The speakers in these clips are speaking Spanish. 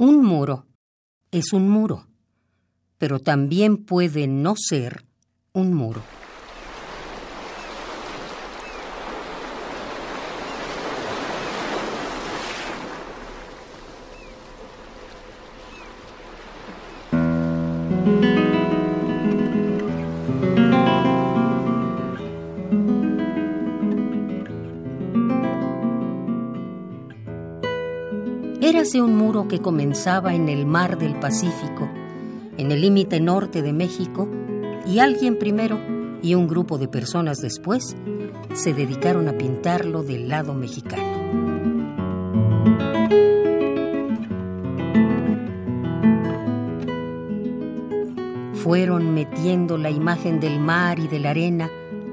Un muro es un muro, pero también puede no ser un muro. Érase un muro que comenzaba en el mar del Pacífico, en el límite norte de México, y alguien primero y un grupo de personas después se dedicaron a pintarlo del lado mexicano. Fueron metiendo la imagen del mar y de la arena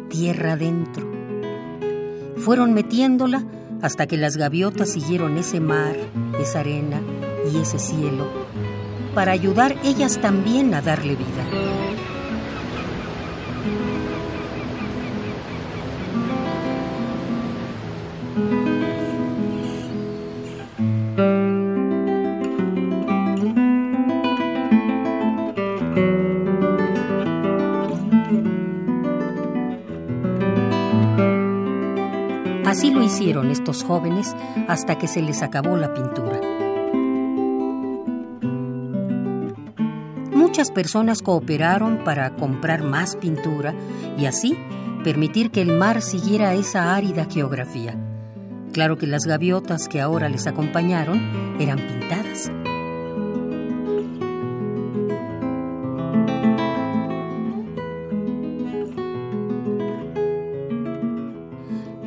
tierra adentro. Fueron metiéndola hasta que las gaviotas siguieron ese mar, esa arena y ese cielo, para ayudar ellas también a darle vida. Así lo hicieron estos jóvenes hasta que se les acabó la pintura. Muchas personas cooperaron para comprar más pintura y así permitir que el mar siguiera esa árida geografía. Claro que las gaviotas que ahora les acompañaron eran pintadas.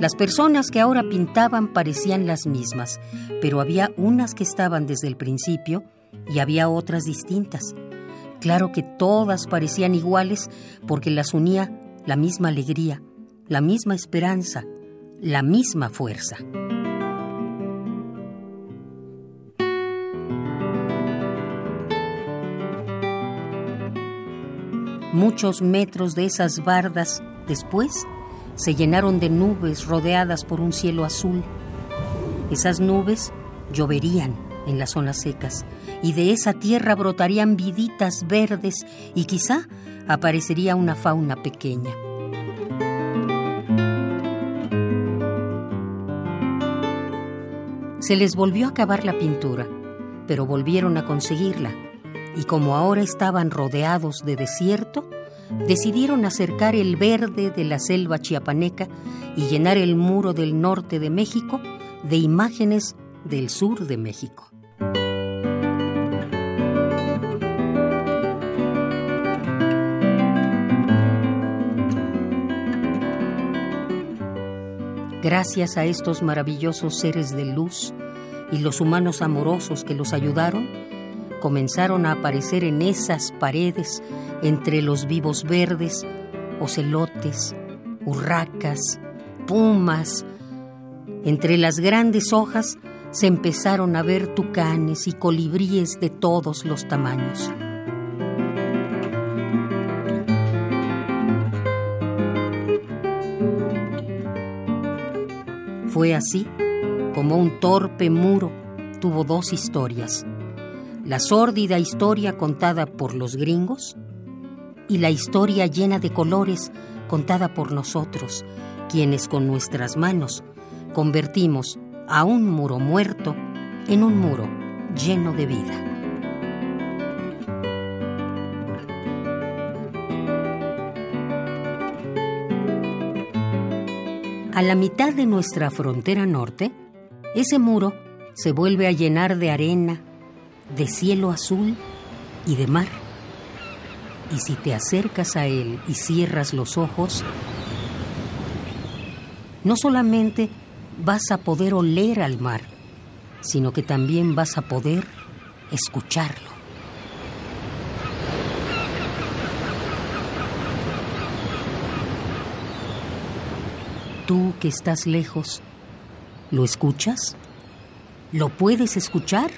Las personas que ahora pintaban parecían las mismas, pero había unas que estaban desde el principio y había otras distintas. Claro que todas parecían iguales porque las unía la misma alegría, la misma esperanza, la misma fuerza. Muchos metros de esas bardas después se llenaron de nubes rodeadas por un cielo azul. Esas nubes lloverían en las zonas secas y de esa tierra brotarían viditas verdes y quizá aparecería una fauna pequeña. Se les volvió a acabar la pintura, pero volvieron a conseguirla, y como ahora estaban rodeados de desierto, decidieron acercar el verde de la selva chiapaneca y llenar el muro del norte de México de imágenes del sur de México. Gracias a estos maravillosos seres de luz y los humanos amorosos que los ayudaron, comenzaron a aparecer en esas paredes, entre los vivos verdes, ocelotes, urracas, pumas. Entre las grandes hojas se empezaron a ver tucanes y colibríes de todos los tamaños. Fue así como un torpe muro tuvo dos historias la sórdida historia contada por los gringos y la historia llena de colores contada por nosotros, quienes con nuestras manos convertimos a un muro muerto en un muro lleno de vida. A la mitad de nuestra frontera norte, ese muro se vuelve a llenar de arena, de cielo azul y de mar. Y si te acercas a él y cierras los ojos, no solamente vas a poder oler al mar, sino que también vas a poder escucharlo. Tú que estás lejos, ¿lo escuchas? ¿Lo puedes escuchar?